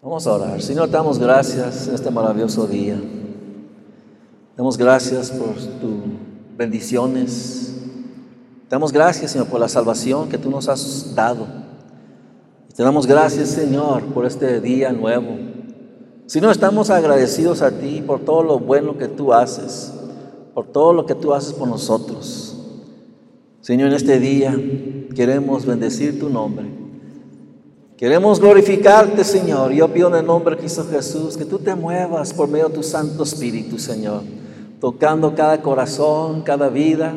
Vamos a orar. Señor, damos gracias en este maravilloso día. Damos gracias por tus bendiciones. Damos gracias, Señor, por la salvación que tú nos has dado. Te damos gracias, Señor, por este día nuevo. Señor, estamos agradecidos a ti por todo lo bueno que tú haces, por todo lo que tú haces por nosotros. Señor, en este día queremos bendecir tu nombre. Queremos glorificarte, Señor. Yo pido en el nombre de Cristo Jesús que tú te muevas por medio de tu Santo Espíritu, Señor, tocando cada corazón, cada vida.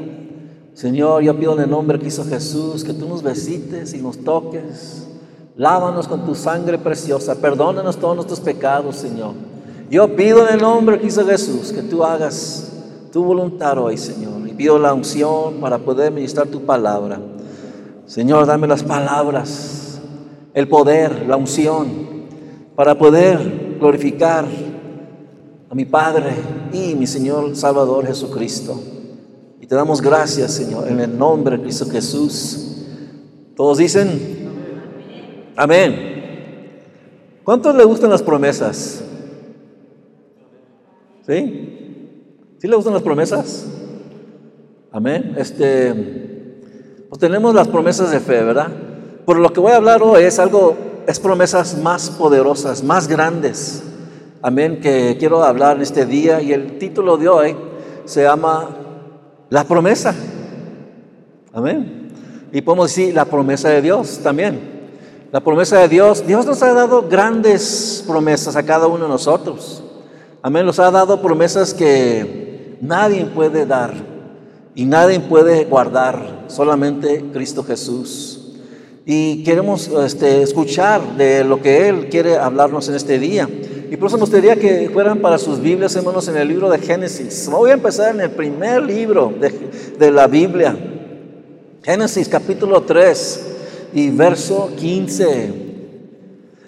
Señor, yo pido en el nombre de Cristo Jesús que tú nos visites y nos toques. Lávanos con tu sangre preciosa. Perdónanos todos nuestros pecados, Señor. Yo pido en el nombre de Cristo Jesús que tú hagas tu voluntad hoy, Señor. Y pido la unción para poder ministrar tu palabra. Señor, dame las palabras el poder, la unción, para poder glorificar a mi Padre y mi Señor Salvador Jesucristo. Y te damos gracias, Señor, en el nombre de Cristo Jesús. Todos dicen, amén. ¿Cuántos le gustan las promesas? ¿Sí? ¿Sí le gustan las promesas? Amén. Este, pues tenemos las promesas de fe, ¿verdad? Por lo que voy a hablar hoy es algo, es promesas más poderosas, más grandes. Amén, que quiero hablar en este día y el título de hoy se llama La promesa. Amén. Y podemos decir la promesa de Dios también. La promesa de Dios, Dios nos ha dado grandes promesas a cada uno de nosotros. Amén, nos ha dado promesas que nadie puede dar y nadie puede guardar, solamente Cristo Jesús. Y queremos este, escuchar de lo que Él quiere hablarnos en este día. Y por eso me gustaría que fueran para sus Biblias, hermanos, en el libro de Génesis. Voy a empezar en el primer libro de, de la Biblia. Génesis capítulo 3 y verso 15.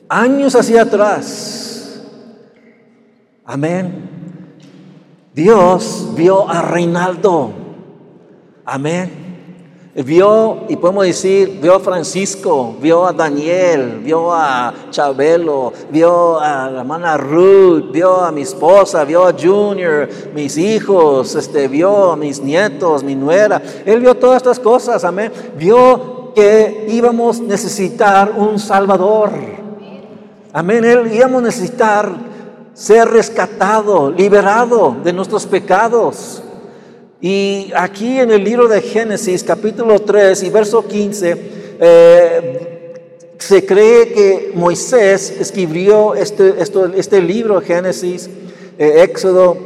Años hacia atrás. Amén. Dios vio a Reinaldo. Amén Vio, y podemos decir, vio a Francisco, vio a Daniel, vio a Chabelo, vio a la hermana Ruth, vio a mi esposa, vio a Junior, mis hijos, este, vio a mis nietos, mi nuera. Él vio todas estas cosas, amén. Vio que íbamos a necesitar un Salvador. Amén. Él íbamos a necesitar ser rescatado, liberado de nuestros pecados. Y aquí en el libro de Génesis, capítulo 3 y verso 15, eh, se cree que Moisés escribió este, este libro, Génesis, eh, Éxodo,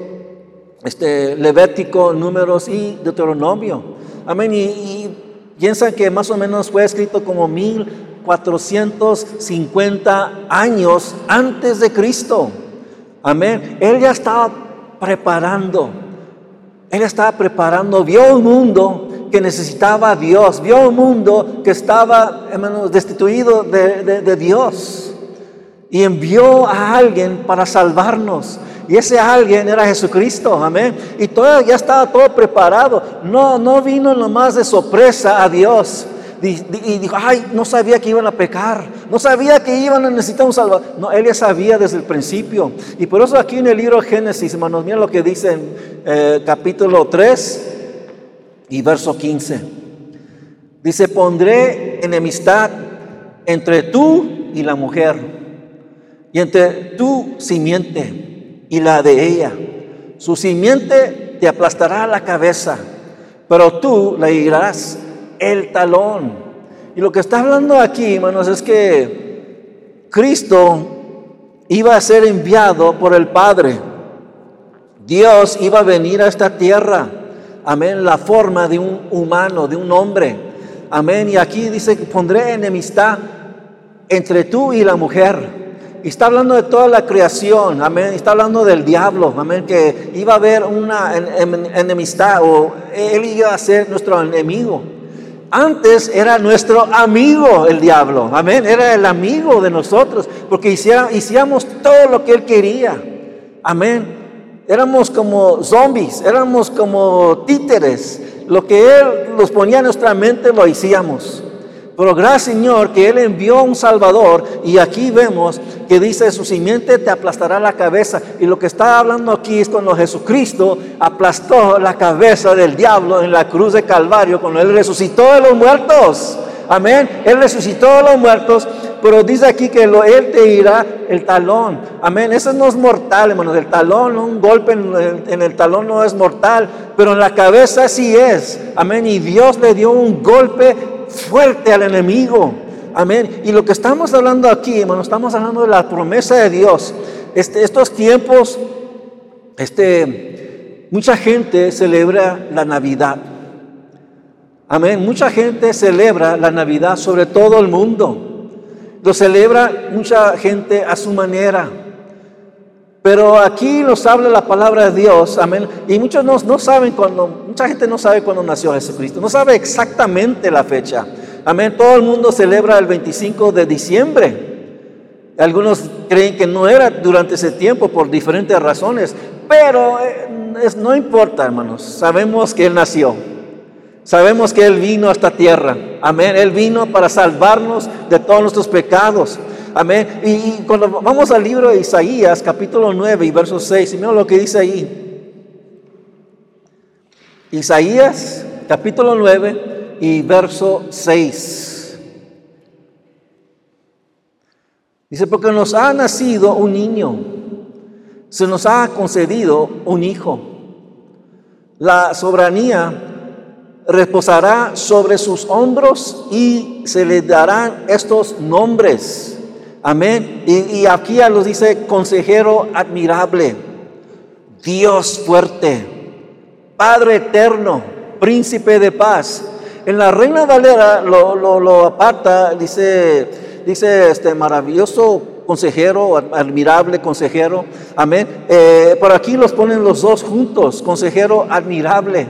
este, Levítico, Números y Deuteronomio. Amén. Y, y piensan que más o menos fue escrito como 1450 años antes de Cristo. Amén. Él ya estaba preparando él estaba preparando, vio un mundo que necesitaba a Dios, vio un mundo que estaba, destituido de, Dios. Y envió a alguien para salvarnos. Y ese alguien era Jesucristo, amén. Y todo, ya estaba todo preparado. No, no vino nomás de sorpresa a Dios y dijo, ay, no sabía que iban a pecar, no sabía que iban a necesitar un salvador. No, él ya sabía desde el principio. Y por eso aquí en el libro Génesis, hermanos, miren lo que dice en eh, capítulo 3 y verso 15. Dice, pondré enemistad entre tú y la mujer, y entre tu simiente y la de ella. Su simiente te aplastará la cabeza, pero tú la irás el talón. Y lo que está hablando aquí, hermanos, es que Cristo iba a ser enviado por el Padre. Dios iba a venir a esta tierra. Amén. La forma de un humano, de un hombre. Amén. Y aquí dice que pondré enemistad entre tú y la mujer. Y está hablando de toda la creación, amén. Está hablando del diablo, amén. Que iba a haber una enemistad o él iba a ser nuestro enemigo. Antes era nuestro amigo el diablo, amén, era el amigo de nosotros, porque hacíamos todo lo que él quería, amén. Éramos como zombies, éramos como títeres, lo que él nos ponía en nuestra mente lo hacíamos. Pero gracias Señor que Él envió un Salvador y aquí vemos que dice su simiente te aplastará la cabeza. Y lo que está hablando aquí es cuando Jesucristo aplastó la cabeza del diablo en la cruz de Calvario, cuando Él resucitó de los muertos. Amén. Él resucitó de los muertos, pero dice aquí que lo, Él te irá el talón. Amén. Eso no es mortal, hermanos. El talón, un golpe en en el talón no es mortal, pero en la cabeza sí es. Amén. Y Dios le dio un golpe fuerte al enemigo. Amén. Y lo que estamos hablando aquí, hermano, estamos hablando de la promesa de Dios. Este, estos tiempos, este, mucha gente celebra la Navidad. Amén. Mucha gente celebra la Navidad, sobre todo el mundo. Lo celebra mucha gente a su manera. Pero aquí nos habla la palabra de Dios, amén. Y muchos no, no saben cuando, mucha gente no sabe cuándo nació Jesucristo, no sabe exactamente la fecha. Amén. Todo el mundo celebra el 25 de diciembre. Algunos creen que no era durante ese tiempo por diferentes razones, pero eh, no importa, hermanos. Sabemos que Él nació. Sabemos que Él vino a esta tierra. Amén. Él vino para salvarnos de todos nuestros pecados. Amén. Y, cuando vamos al libro de Isaías, capítulo 9 y verso 6, y mira lo que dice ahí. Isaías, capítulo 9 y verso 6. Dice, porque nos ha nacido un niño, se nos ha concedido un hijo. La soberanía reposará sobre sus hombros y se le darán estos nombres Amén. Y, aquí ya nos dice consejero admirable, Dios fuerte, Padre eterno, príncipe de paz. En la Reina Valera lo, lo, aparta, dice, dice este maravilloso consejero, admirable consejero. Amén. Eh, por aquí los ponen los dos juntos, consejero admirable.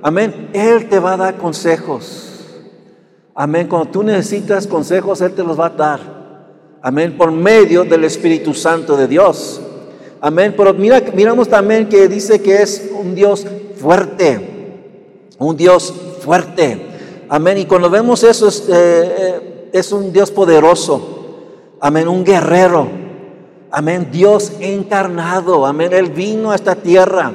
Amén. Él te va a dar consejos. Amén. Cuando tú necesitas consejos, Él te los va a dar. Amén, por medio del Espíritu Santo de Dios. Amén, pero mira, miramos también que dice que es un Dios fuerte, un Dios fuerte. Amén, y cuando vemos eso es, eh, eh, un Dios poderoso. Amén, un guerrero. Amén, Dios encarnado. Amén, Él vino a esta tierra.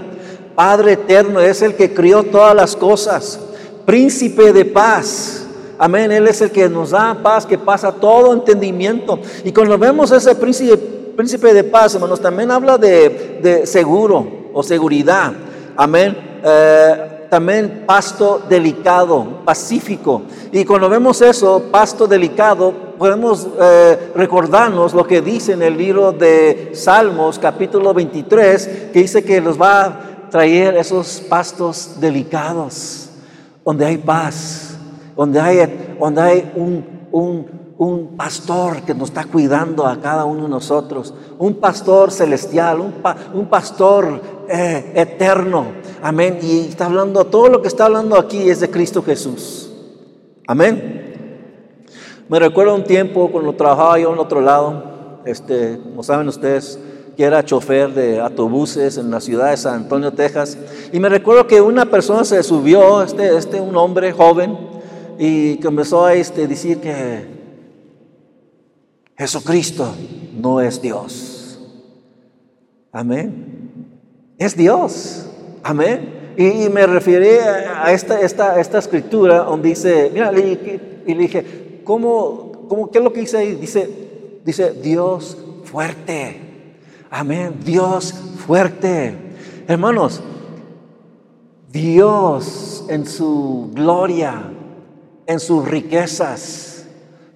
Padre eterno, es el que crió todas las cosas. Príncipe de paz. Amén. Él es el que nos da paz, que pasa todo entendimiento. Y cuando vemos ese príncipe, de paz, hermanos, también habla de, seguro o seguridad. Amén. Eh, también pasto delicado, pacífico. Y cuando vemos eso, pasto delicado, podemos eh, recordarnos lo que dice en el libro de Salmos, capítulo 23, que dice que nos va a traer esos pastos delicados, donde hay paz donde hay, donde hay un, pastor que nos está cuidando a cada uno de nosotros, un pastor celestial, un, pastor eh, eterno. Amén. Y está hablando, todo lo que está hablando aquí es de Cristo Jesús. Amén. Me recuerdo un tiempo cuando trabajaba yo en otro lado, este, como saben ustedes, que era chofer de autobuses en la ciudad de San Antonio, Texas. Y me recuerdo que una persona se subió, este, este un hombre joven, y comenzó a este, decir que Jesucristo no es Dios. Amén. Es Dios. Amén. Y, me referí a esta, esta, esta escritura donde dice, mira, y, le dije, ¿cómo, cómo, ¿qué es lo que dice ahí? Dice, dice, Dios fuerte. Amén. Dios fuerte. Hermanos, Dios en su gloria en sus riquezas,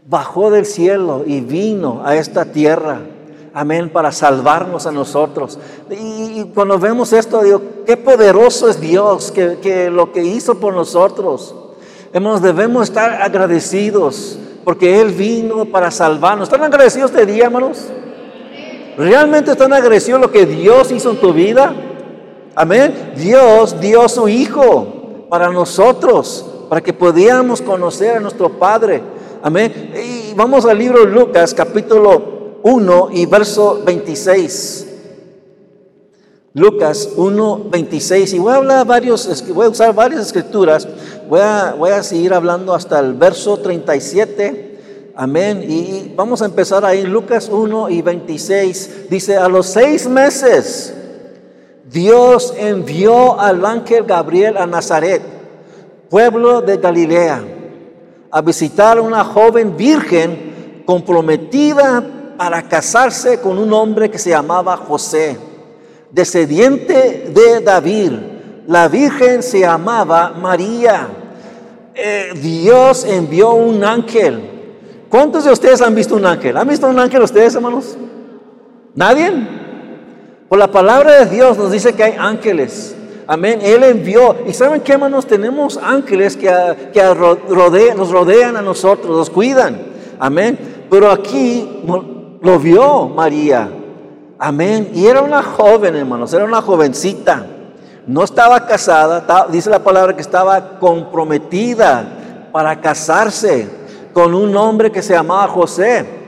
bajó del cielo y vino a esta tierra. Amén, para salvarnos a nosotros. Y, cuando vemos esto, digo, qué poderoso es Dios que, lo que hizo por nosotros. Hermanos, debemos estar agradecidos porque Él vino para salvarnos. ¿Están agradecidos este día, hermanos? ¿Realmente están agradecidos lo que Dios hizo en tu vida? Amén. Dios dio su Hijo para nosotros para que podamos conocer a nuestro Padre. Amén. Y vamos al libro de Lucas, capítulo 1 y verso 26. Lucas 1, 26. Y voy a hablar varios, voy a usar varias escrituras. voy a, voy a seguir hablando hasta el verso 37. Amén. Y vamos a empezar ahí. Lucas 1 y 26 dice, a los seis meses Dios envió al ángel Gabriel a Nazaret, pueblo de Galilea, a visitar a una joven virgen comprometida para casarse con un hombre que se llamaba José, descendiente de David. La virgen se llamaba María. Eh, Dios envió un ángel. ¿Cuántos de ustedes han visto un ángel? ¿Han visto un ángel ustedes, hermanos? ¿Nadie? Por la palabra de Dios nos dice que hay ángeles. Amén. Él envió. ¿Y saben qué, hermanos? Tenemos ángeles que, que nos rodean a nosotros, nos cuidan. Amén. Pero aquí lo vio María. Amén. Y era una joven, hermanos. Era una jovencita. No estaba casada. Dice la palabra que estaba comprometida para casarse con un hombre que se llamaba José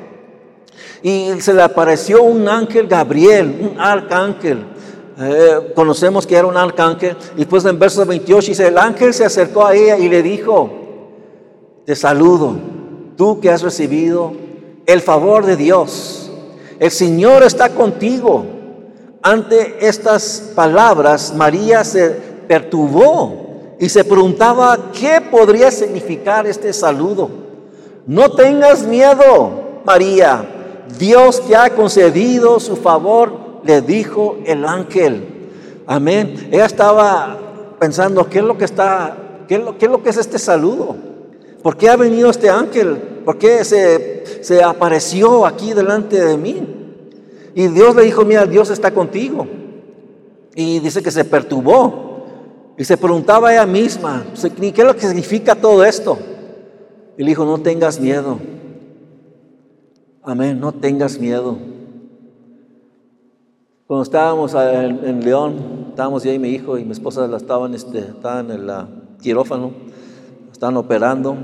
y se le apareció un ángel Gabriel, un arcángel. Eh, conocemos que era un arcángel. Y después en verso 28 dice, el ángel se acercó a ella y le dijo, te saludo, tú que has recibido el favor de Dios. El Señor está contigo. Ante estas palabras, María se perturbó y se preguntaba qué podría significar este saludo. No tengas miedo, María Dios te ha concedido su favor, le dijo el ángel. Amén. Ella estaba pensando, ¿qué es lo que está, qué es lo, qué es, lo que es este saludo? ¿Por qué ha venido este ángel? ¿Por qué se, se apareció aquí delante de mí? Y Dios le dijo, mira, Dios está contigo. Y dice que se perturbó. Y se preguntaba ella misma, ¿qué es lo que significa todo esto? Y le dijo, no tengas miedo. Amén, no tengas miedo. Cuando estábamos en, León, estábamos yo y mi hijo y mi esposa la estaban, este, estaban en el quirófano, estaban operando.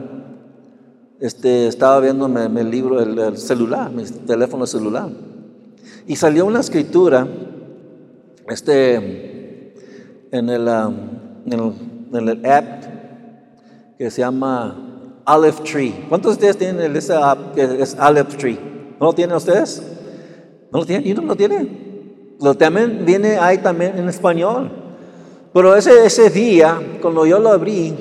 Este, estaba viendo el libro, el, celular, mi teléfono celular. Y salió una escritura este, en, el, en, el, app que se llama Olive Tree. ¿Cuántos de ustedes tienen ese app que es Olive Tree? ¿No lo tienen ustedes? ¿No lo tienen? ¿Y no lo tienen? Lo también viene ahí también en español. Pero ese, ese día, cuando yo lo abrí,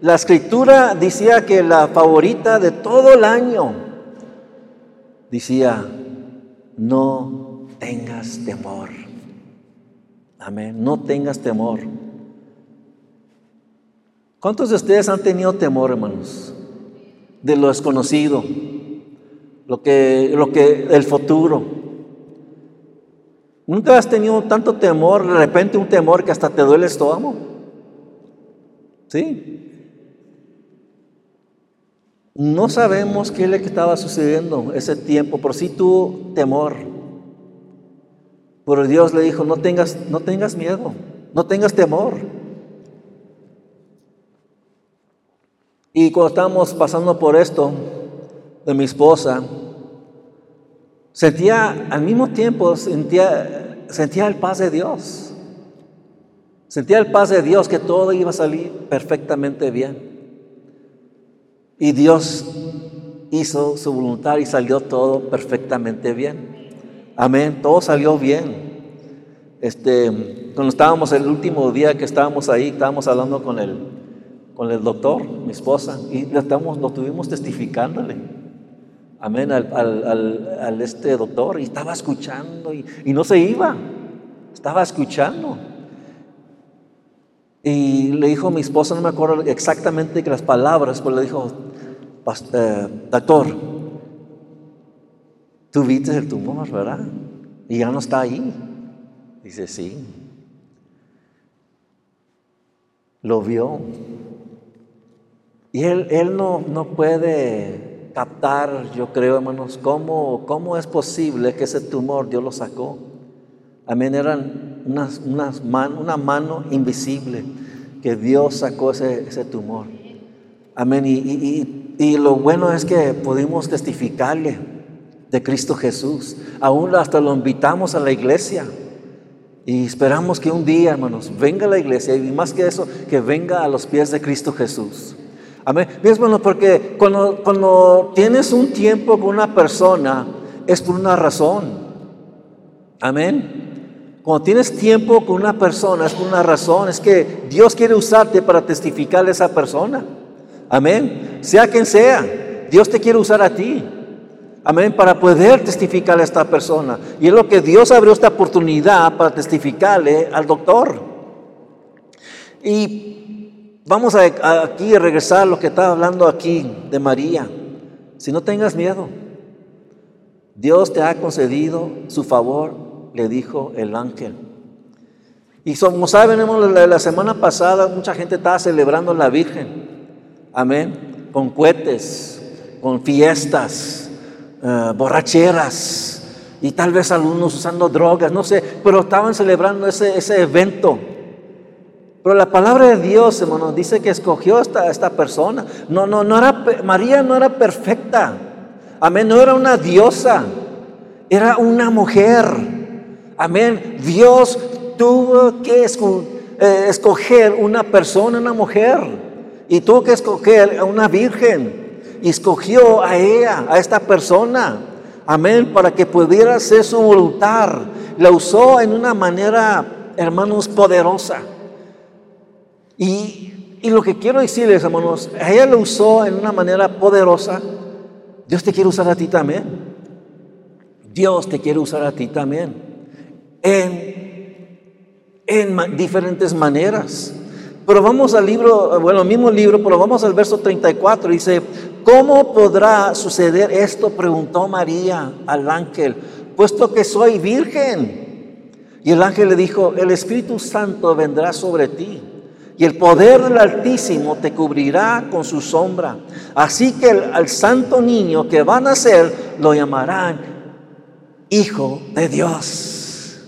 la escritura decía que la favorita de todo el año decía, no tengas temor. Amén, no tengas temor. ¿Cuántos de ustedes han tenido temor, hermanos? De lo desconocido lo que, lo que, el futuro. ¿Nunca has tenido tanto temor, de repente un temor que hasta te duele el estómago? ¿Sí? No sabemos qué que estaba sucediendo ese tiempo, pero sí tuvo temor. Pero Dios le dijo, no tengas, no tengas miedo, no tengas temor. Y cuando estábamos pasando por esto, de mi esposa, sentía al mismo tiempo, sentía, sentía el paz de Dios. Sentía el paz de Dios que todo iba a salir perfectamente bien. Y Dios hizo su voluntad y salió todo perfectamente bien. Amén, todo salió bien. Este, cuando estábamos el último día que estábamos ahí, estábamos hablando con el, con el doctor, mi esposa, y lo, estamos, lo tuvimos testificándole amén, al, este doctor y estaba escuchando y, no se iba, estaba escuchando. Y le dijo a mi esposa, no me acuerdo exactamente las palabras, pero le dijo, eh, doctor, tú viste el tumor, ¿verdad? Y ya no está ahí. Dice, sí. Lo vio. Y él, él no, no puede captar, yo creo, hermanos, cómo, cómo es posible que ese tumor Dios lo sacó. Amén, eran unas, unas una mano invisible que Dios sacó ese, ese tumor. Amén, y, y, y, lo bueno es que pudimos testificarle de Cristo Jesús. Aún hasta lo invitamos a la iglesia. Y esperamos que un día, hermanos, venga a la iglesia y más que eso, que venga a los pies de Cristo Jesús. Amén. Bien, bueno, porque cuando, cuando tienes un tiempo con una persona, es por una razón. Amén. Cuando tienes tiempo con una persona, es por una razón. Es que Dios quiere usarte para testificarle a esa persona. Amén. Sea quien sea, Dios te quiere usar a ti. Amén, para poder testificarle a esta persona. Y es lo que Dios abrió esta oportunidad para testificarle al doctor. Y vamos a, aquí a regresar a lo que estaba hablando aquí de María. Si no tengas miedo, Dios te ha concedido su favor, le dijo el ángel. Y como saben, la semana pasada mucha gente estaba celebrando a la Virgen. Amén. Con cohetes, con fiestas eh, borracheras y tal vez algunos usando drogas, no sé, pero estaban celebrando ese, ese evento. Pero la palabra de Dios, hermano, dice que escogió esta, esta persona. No, no, no era, María no era perfecta. Amén, no era una diosa, era una mujer. Amén, Dios tuvo que eh, escoger una persona, una mujer. Y tuvo que escoger a una virgen y escogió a ella, a esta persona, amén, para que pudiera hacer su voluntad. La usó en una manera, hermanos, poderosa. Y, y lo que quiero decirles, hermanos, ella lo usó en una manera poderosa. Dios te quiere usar a ti también. Dios te quiere usar a ti también. En, en diferentes maneras. Pero vamos al libro, bueno, mismo libro, pero vamos al verso 34. Dice, ¿cómo podrá suceder esto? Preguntó María al ángel, puesto que soy virgen. Y el ángel le dijo, el Espíritu Santo vendrá sobre ti y el poder del Altísimo te cubrirá con su sombra. Así que al santo niño que va a nacer lo llamarán Hijo de Dios.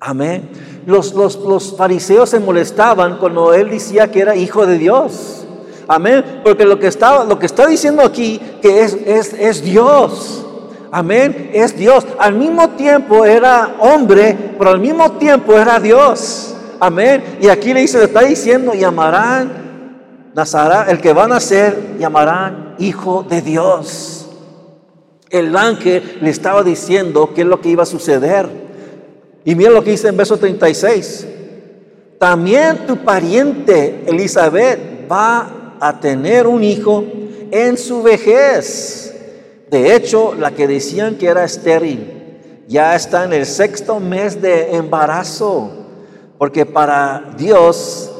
Amén los, los, fariseos se molestaban cuando él decía que era hijo de Dios. Amén. Porque lo que está, lo que está diciendo aquí que es, es, es Dios. Amén. Es Dios. Al mismo tiempo era hombre, pero al mismo tiempo era Dios. Amén. Y aquí le dice, está diciendo, llamarán Nazará, el que va a nacer, llamarán hijo de Dios. El ángel le estaba diciendo qué es lo que iba a suceder. Y mira lo que dice en verso 36. También tu pariente Elizabeth va a tener un hijo en su vejez. De hecho, la que decían que era estéril ya está en el sexto mes de embarazo. Porque para Dios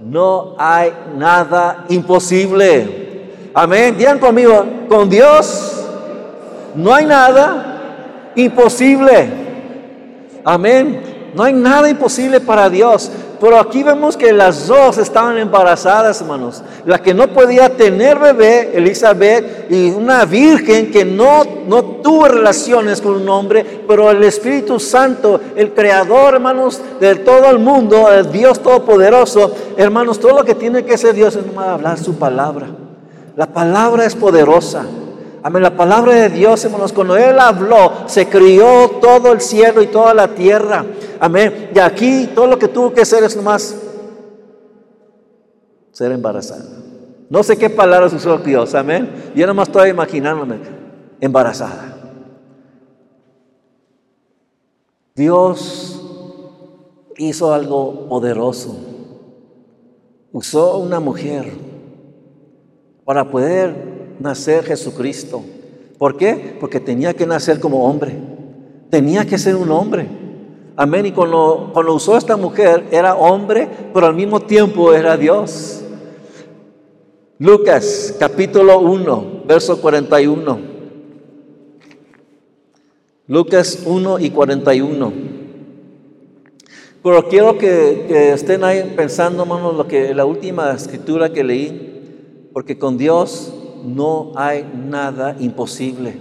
no hay nada imposible. Amén. Digan conmigo, con Dios no hay nada imposible. Amén. No hay nada imposible para Dios. Pero aquí vemos que las dos estaban embarazadas, hermanos. La que no podía tener bebé, Elizabeth, y una virgen que no, no tuvo relaciones con un hombre, pero el Espíritu Santo, el Creador, hermanos, de todo el mundo, el Dios Todopoderoso, hermanos, todo lo que tiene que hacer Dios es hablar su palabra. La palabra es poderosa. Amén. La palabra de Dios, hermanos, cuando Él habló, se crió todo el cielo y toda la tierra. Amén. Y aquí todo lo que tuvo que hacer es nomás ser embarazada. No sé qué palabras usó Dios. Amén. Yo nomás estoy imaginándome embarazada. Dios hizo algo poderoso. Usó una mujer para poder nacer Jesucristo. ¿Por qué? Porque tenía que nacer como hombre. Tenía que ser un hombre. Amén. Y cuando, cuando usó esta mujer, era hombre, pero al mismo tiempo era Dios. Lucas capítulo 1, verso 41. Lucas 1 y 41. Pero quiero que, estén ahí pensando, hermanos, lo que la última escritura que leí, porque con Dios no hay nada imposible.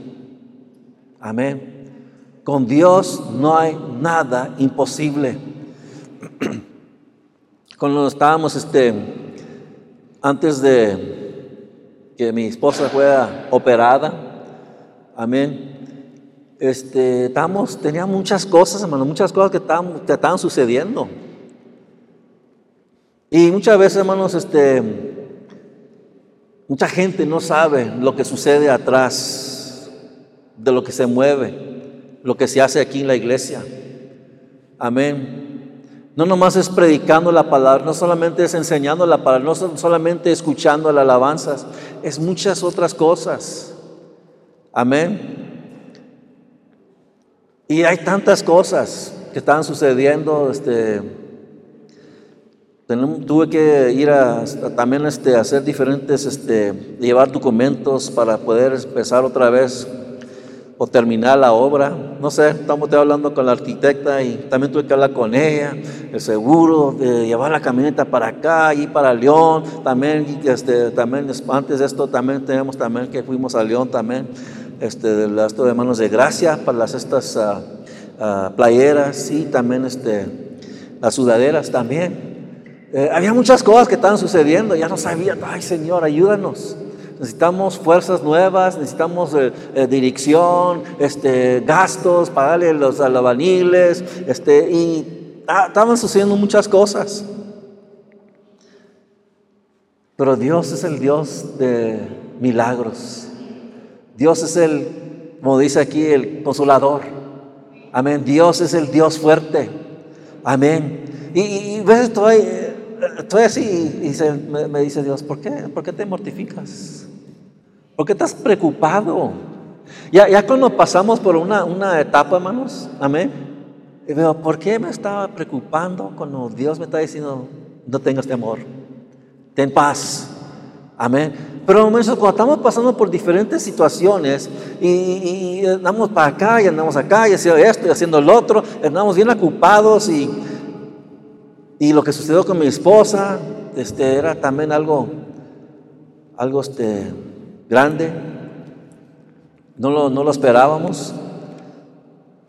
Amén. Con Dios no hay nada imposible. Cuando estábamos, este, antes de que mi esposa fuera operada, amén, este, estamos, tenía muchas cosas, hermano, muchas cosas que estaban, que estaban sucediendo. Y muchas veces, hermanos, este, mucha gente no sabe lo que sucede atrás de lo que se mueve, lo que se hace aquí en la iglesia. Amén. No nomás es predicando la palabra, no solamente es enseñando la palabra, no solamente escuchando las alabanzas, es muchas otras cosas. Amén. Y hay tantas cosas que están sucediendo. Este, tuve que ir a, también este, hacer diferentes, este, llevar documentos para poder empezar otra vez o terminar la obra. No sé, estamos hablando con la arquitecta y también tuve que hablar con ella, el seguro, de llevar la camioneta para acá y para León. También, este, también antes de esto, también tenemos también que fuimos a León también, este, esto de manos de gracia para las estas uh, playeras y también este, las sudaderas también. Eh, había muchas cosas que estaban sucediendo, ya no sabía, ay Señor, ayúdanos necesitamos fuerzas nuevas, necesitamos eh, eh, dirección, este, gastos, pagarle los alabaniles, este, y estaban sucediendo muchas cosas. Pero Dios es el Dios de milagros. Dios es el, como dice aquí, el consolador. Amén. Dios es el Dios fuerte. Amén. Y, y, veces estoy, estoy así y me, me, dice Dios, ¿por qué? ¿Por qué te mortificas? ¿Por qué estás preocupado? Ya, ya cuando pasamos por una, una etapa, hermanos, amén. Y veo, ¿por qué me estaba preocupando cuando Dios me está diciendo, no tengas temor, ten paz? Amén. Pero cuando estamos pasando por diferentes situaciones y, andamos para acá y andamos acá y haciendo esto y haciendo lo otro, andamos bien ocupados y, y lo que sucedió con mi esposa este, era también algo, algo este, grande. No lo, no lo esperábamos,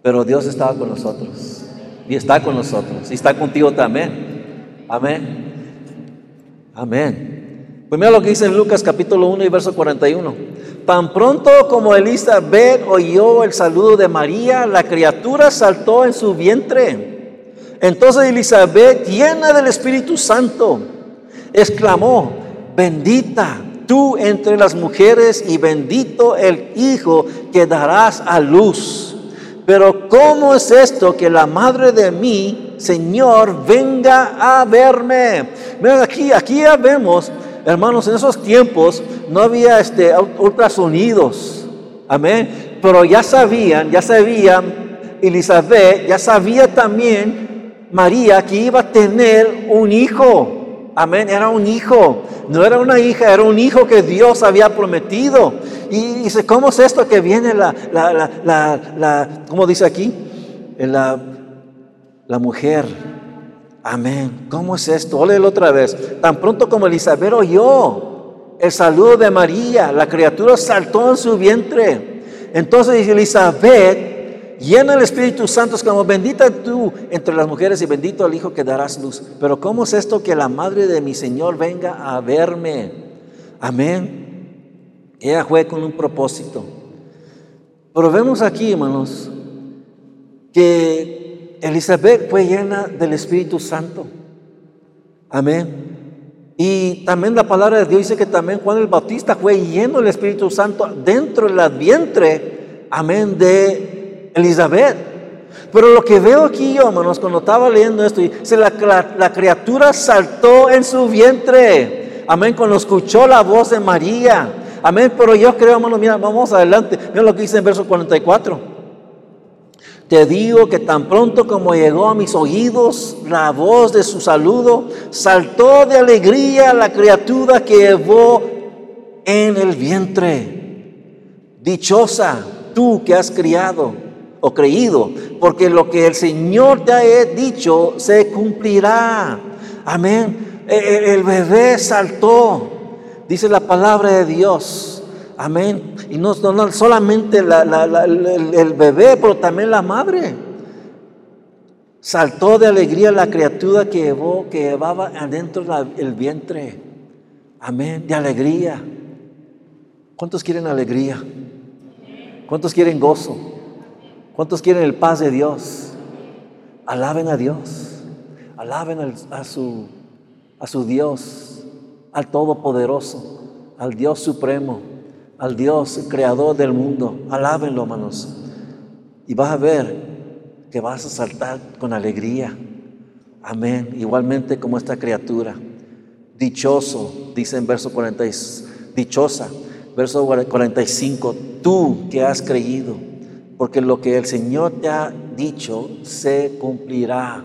pero Dios estaba con nosotros. Y está con nosotros. Y está contigo también. Amén. Amén. Pues mira lo que dice en Lucas capítulo 1 y verso 41. Tan pronto como Elizabeth oyó el saludo de María, la criatura saltó en su vientre. Entonces Elizabeth, llena del Espíritu Santo, exclamó, bendita tú entre las mujeres y bendito el Hijo que darás a luz. Pero ¿cómo es esto que la madre de mí, Señor, venga a verme? Miren, aquí, aquí ya vemos, hermanos, en esos tiempos no había este, ultrasonidos. Amén. Pero ya sabían, ya sabían, Elizabeth, ya sabía también María que iba a tener un hijo. Amén, era un hijo, no era una hija, era un hijo que Dios había prometido. Y dice, ¿cómo es esto que viene la, la, la, la, ¿cómo dice aquí? La, la mujer. Amén. ¿Cómo es esto? Óléelo otra vez. Tan pronto como Elizabeth oyó el saludo de María, la criatura saltó en su vientre. Entonces Elizabeth llena el Espíritu Santo, es como bendita tú entre las mujeres y bendito el Hijo que darás luz. Pero ¿cómo es esto que la madre de mi Señor venga a verme? Amén. Ella fue con un propósito. Pero vemos aquí, hermanos, que Elizabeth fue llena del Espíritu Santo. Amén. Y también la palabra de Dios dice que también Juan el Bautista fue lleno del Espíritu Santo dentro del vientre, amén, de Elizabeth. Pero lo que veo aquí yo, hermanos, cuando estaba leyendo esto, dice, la, la, criatura saltó en su vientre. Amén, cuando escuchó la voz de María. Amén, pero yo creo, hermanos, mira, vamos adelante. Mira lo que dice en verso 44. Te digo que tan pronto como llegó a mis oídos la voz de su saludo, saltó de alegría la criatura que llevó en el vientre. Dichosa tú que has criado o creído, porque lo que el Señor te ha dicho se cumplirá. Amén. E, e, el, bebé saltó, dice la palabra de Dios. Amén. Y no, solamente el, bebé, pero también la madre. Saltó de alegría la criatura que, llevó, que llevaba adentro el vientre. Amén. De alegría. ¿Cuántos quieren alegría? ¿Cuántos quieren gozo? ¿Cuántos quieren el paz de Dios? Alaben a Dios. Alaben a, su, a su Dios, al Todopoderoso, al Dios Supremo, al Dios Creador del mundo. Alábenlo, hermanos. Y vas a ver que vas a saltar con alegría. Amén. Igualmente como esta criatura. Dichoso, dice en verso 40, dichosa, verso 45, tú que has creído, porque lo que el Señor te ha dicho se cumplirá.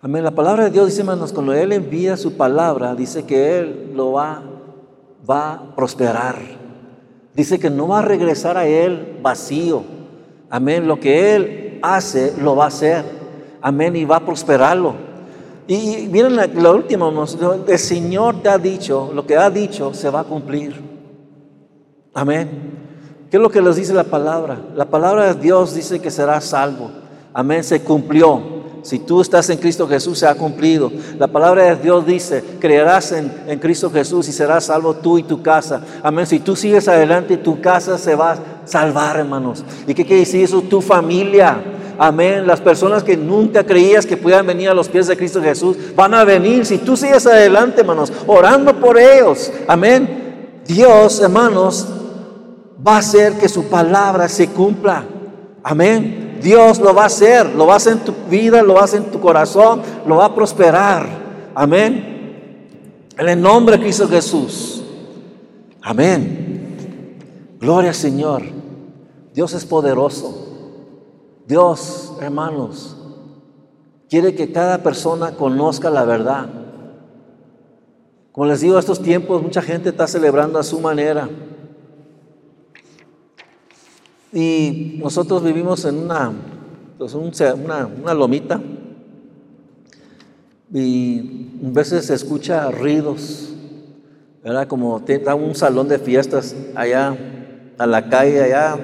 Amén. La palabra de Dios dice, hermanos, cuando Él envía su palabra, dice que Él lo va, va a prosperar. Dice que no va a regresar a Él vacío. Amén. Lo que Él hace, lo va a hacer. Amén. Y va a prosperarlo. Y miren la, última, el Señor te ha dicho, lo que ha dicho se va a cumplir. Amén. ¿Qué es lo que les dice la palabra? La palabra de Dios dice que será salvo. Amén. Se cumplió. Si tú estás en Cristo Jesús, se ha cumplido. La palabra de Dios dice, creerás en, en, Cristo Jesús y serás salvo tú y tu casa. Amén. Si tú sigues adelante, tu casa se va a salvar, hermanos. ¿Y qué quiere decir eso? Tu familia. Amén. Las personas que nunca creías que puedan venir a los pies de Cristo Jesús, van a venir. Si tú sigues adelante, hermanos, orando por ellos. Amén. Dios, hermanos, va a hacer que su palabra se cumpla. Amén. Dios lo va a hacer, lo va a hacer en tu vida, lo va a hacer en tu corazón, lo va a prosperar. Amén. En el nombre de Cristo Jesús. Amén. Gloria al Señor. Dios es poderoso. Dios, hermanos, quiere que cada persona conozca la verdad. Como les digo, estos tiempos mucha gente está celebrando a su manera. Y nosotros vivimos en una, pues una, una lomita y a veces se escucha ruidos, ¿verdad? Como da un salón de fiestas allá a la calle, allá,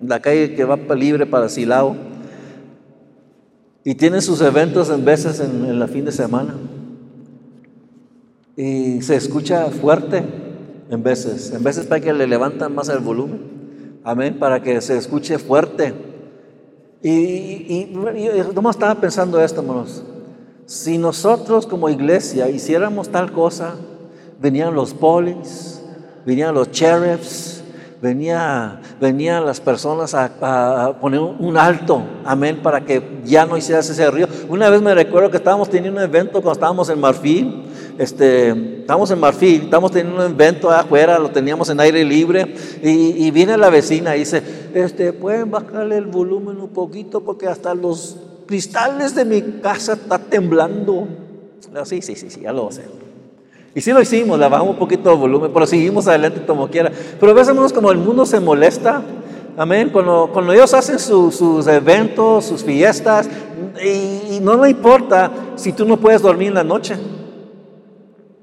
la calle que va libre para Silao. Y tienen sus eventos en veces en, en fin de semana. Y se escucha fuerte en veces. En veces para que le levantan más el volumen. Amén, para que se escuche fuerte. Y, y, y estaba pensando esto, hermanos. Si nosotros como iglesia hiciéramos tal cosa, venían los polis, venían los sheriffs, venía, venían las personas a, poner un alto, amén, para que ya no hicieras ese río. Una vez me recuerdo que estábamos teniendo un evento cuando estábamos en Marfil este, estamos en Marfil, estamos teniendo un evento afuera, lo teníamos en aire libre, y, viene la vecina y dice, este, pueden bajarle el volumen un poquito porque hasta los cristales de mi casa está temblando. Sí, sí, sí, sí, ya lo sé. Y sí lo hicimos, le bajamos un poquito el volumen, pero seguimos adelante como quiera. Pero a veces como el mundo se molesta, amén, cuando, cuando ellos hacen sus eventos, sus fiestas, y, y no le importa si tú no puedes dormir en la noche.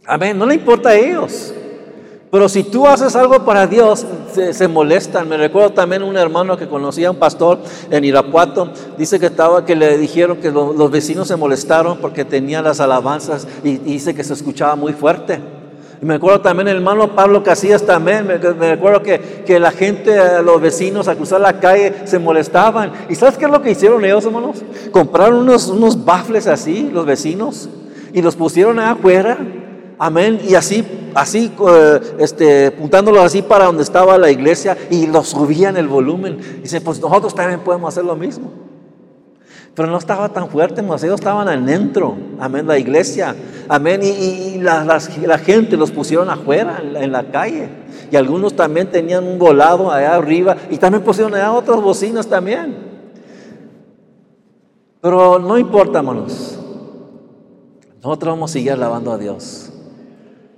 Amén, no le importa a ellos. Pero si tú haces algo para Dios, se, molestan. Me recuerdo también un hermano que conocía, un pastor en Irapuato, dice que estaba, que le dijeron que los vecinos se molestaron porque tenía las alabanzas y, dice que se escuchaba muy fuerte. Y me acuerdo también el hermano Pablo Casillas también, me, recuerdo que, que, la gente, los vecinos a cruzar la calle se molestaban. ¿Y sabes qué es lo que hicieron ellos, hermanos? Compraron unos, unos bafles así, los vecinos, y los pusieron afuera Amén. Y así, así, eh, este, apuntándolo así para donde estaba la iglesia y lo subían el volumen. Dice, pues nosotros también podemos hacer lo mismo. Pero no estaba tan fuerte, ellos estaban adentro. Amén, la iglesia. Amén. Y, la, la, gente los pusieron afuera, en la, calle. Y algunos también tenían un volado allá arriba. Y también pusieron allá otras bocinas también. Pero no importa, hermanos. Nosotros vamos a seguir alabando a Dios.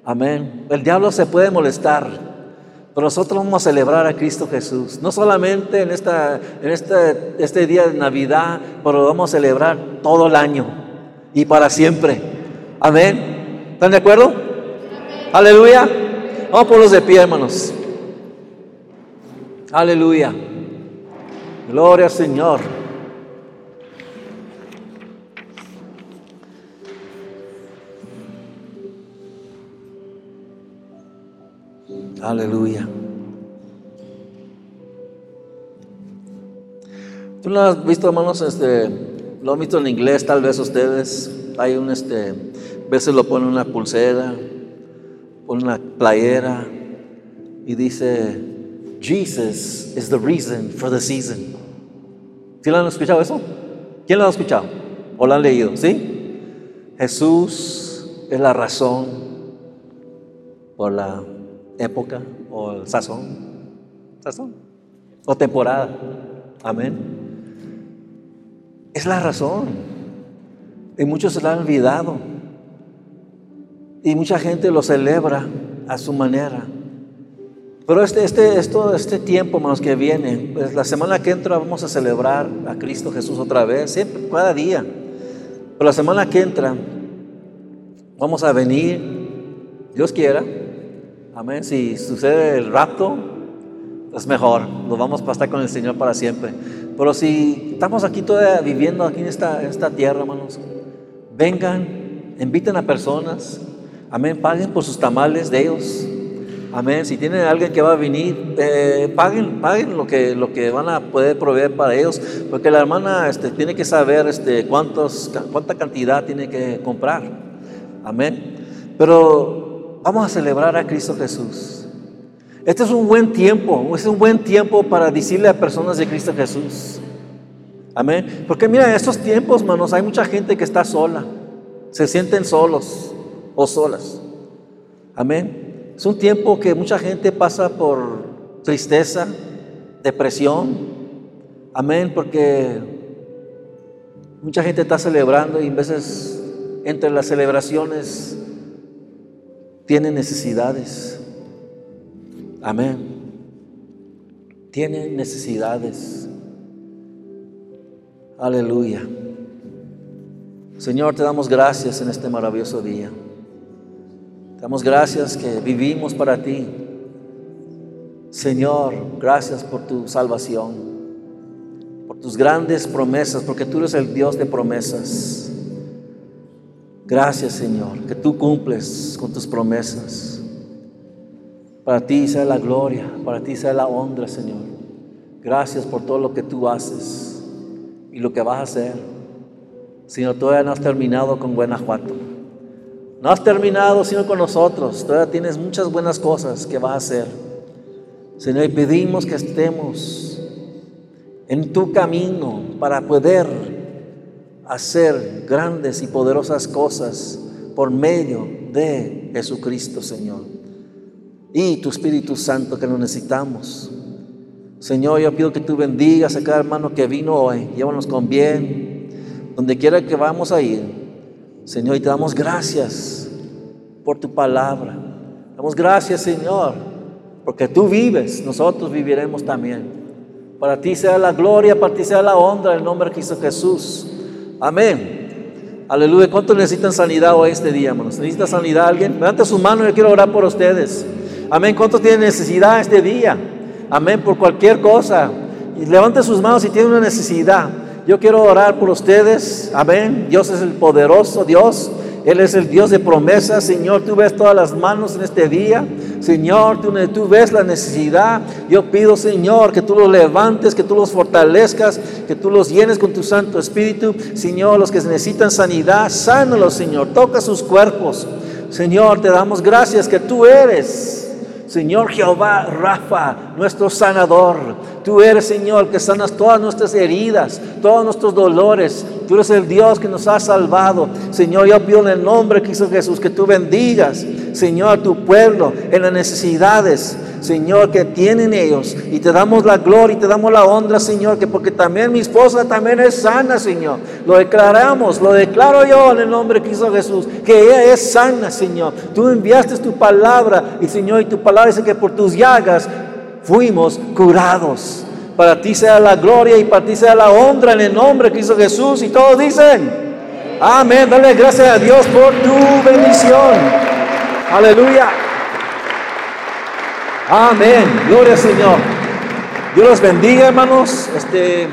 Amén. El diablo se puede molestar, pero nosotros vamos a celebrar a Cristo Jesús. No solamente en, esta, en este, este día de Navidad, pero vamos a celebrar todo el año y para siempre. Amén. ¿Están de acuerdo? Aleluya. Vamos por los de pie, hermanos. Aleluya. Gloria al Señor. Aleluya. ¿Tú lo has visto, hermanos? Este, lo han visto en inglés, tal vez ustedes. Hay un, este, a veces lo ponen una pulsera, ponen una playera y dice, Jesus is the reason for the season. ¿Sí lo han escuchado eso? ¿Quién lo ha escuchado? ¿O lo han leído? ¿Sí? Jesús es la razón por la época o sazón. ¿Sazón? O temporada. Amén. Es la razón. Y muchos se la han olvidado. Y mucha gente lo celebra a su manera. Pero este, este, esto, este tiempo, más que viene, pues la semana que entra vamos a celebrar a Cristo Jesús otra vez, siempre, cada día. Pero la semana que entra vamos a venir, Dios quiera, amén. Si sucede el rapto, es mejor, nos vamos a estar con el Señor para siempre. Pero si estamos aquí todavía viviendo aquí en esta, esta tierra, hermanos, vengan, inviten a personas, amén, paguen por sus tamales de ellos. Amén. Si tienen alguien que va a venir, eh, paguen, paguen lo que, lo que van a poder proveer para ellos, porque la hermana este, tiene que saber este, cuántos, cuánta cantidad tiene que comprar. Amén. Pero vamos a celebrar a Cristo Jesús. Este es un buen tiempo, es un buen tiempo para decirle a personas de Cristo Jesús. Amén. Porque mira, en estos tiempos, hermanos, hay mucha gente que está sola. Se sienten solos o solas. Amén. Es un tiempo que mucha gente pasa por tristeza, depresión. Amén. Porque mucha gente está celebrando y a veces entre las celebraciones tienen necesidades. Amén. Tienen necesidades. Aleluya. Señor, te damos gracias en este maravilloso día. Te damos gracias que vivimos para ti. Señor, gracias por tu salvación, por tus grandes promesas, porque tú eres el Dios de promesas. Gracias, Señor, que tú cumples con tus promesas. Para ti sea la gloria, para ti sea la honra, Señor. Gracias por todo lo que tú haces y lo que vas a hacer. Señor, todavía no has terminado con Guanajuato. No has terminado, sino con nosotros. Todavía tienes muchas buenas cosas que vas a hacer. Señor, y pedimos que estemos en tu camino para poder hacer grandes y poderosas cosas por medio de Jesucristo, Señor y tu Espíritu Santo que lo necesitamos. Señor, yo pido que tú bendigas a cada hermano que vino hoy. Llévanos con bien, donde quiera que vamos a ir. Señor, y te damos gracias por tu palabra. Damos gracias, Señor, porque tú vives, nosotros viviremos también. Para ti sea la gloria, para ti sea la honra, en el nombre de Cristo Jesús. Amén. Aleluya. ¿Cuántos necesitan sanidad hoy este día, hermanos? ¿Necesita sanidad alguien? Levanta su mano, yo quiero orar por ustedes. Amén. ¿Cuántos tienen necesidad este día? Amén. Por cualquier cosa. Levante sus manos si tiene una necesidad. Yo quiero orar por ustedes. Amén. Dios es el poderoso Dios. Él es el Dios de promesas. Señor, tú ves todas las manos en este día. Señor, tú, tú, ves la necesidad. Yo pido, Señor, que tú los levantes, que tú los fortalezcas, que tú los llenes con tu Santo Espíritu. Señor, los que necesitan sanidad, sánalos, Señor. Toca sus cuerpos. Señor, te damos gracias que tú eres Señor Jehová Rafa, nuestro sanador. Tú eres, Señor, que sanas todas nuestras heridas, todos nuestros dolores. Tú eres el Dios que nos ha salvado. Señor, yo pido en el nombre de Jesús que tú bendigas, Señor, tu pueblo en las necesidades. Señor, que tienen ellos. Y te damos la gloria y te damos la honra, Señor, que porque también mi esposa también es sana, Señor. Lo declaramos, lo declaro yo en el nombre de Jesús, que ella es sana, Señor. Tú enviaste tu palabra y, Señor, y tu palabra dice que por tus llagas fuimos curados. Para ti sea la gloria y para ti sea la honra en el nombre de Cristo Jesús. Y todos dicen, amén. Dale gracias a Dios por tu bendición. Aleluya. Amén. Gloria al Señor. Dios los bendiga, hermanos. Este.